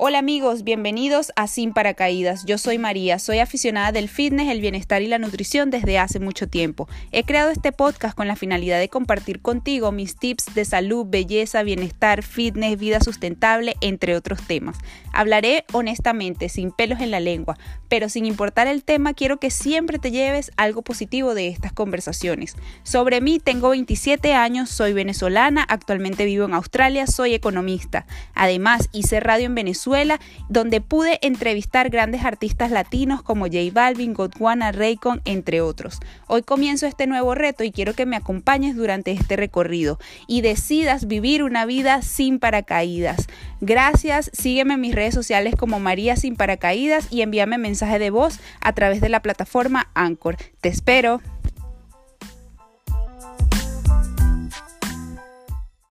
Hola amigos, bienvenidos a Sin Paracaídas. Yo soy María, soy aficionada del fitness, el bienestar y la nutrición desde hace mucho tiempo. He creado este podcast con la finalidad de compartir contigo mis tips de salud, belleza, bienestar, fitness, vida sustentable, entre otros temas. Hablaré honestamente, sin pelos en la lengua, pero sin importar el tema, quiero que siempre te lleves algo positivo de estas conversaciones. Sobre mí, tengo 27 años, soy venezolana, actualmente vivo en Australia, soy economista. Además, hice radio en Venezuela donde pude entrevistar grandes artistas latinos como J Balvin, Godwana, Raycon, entre otros. Hoy comienzo este nuevo reto y quiero que me acompañes durante este recorrido y decidas vivir una vida sin paracaídas. Gracias, sígueme en mis redes sociales como María Sin Paracaídas y envíame mensaje de voz a través de la plataforma Anchor. Te espero.